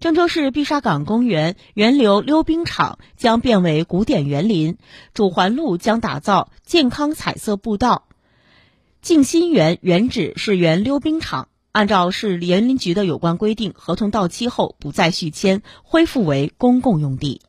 郑州市碧沙岗公园源流溜冰场将变为古典园林，主环路将打造健康彩色步道，静心园原址是原溜冰场，按照市园林局的有关规定，合同到期后不再续签，恢复为公共用地。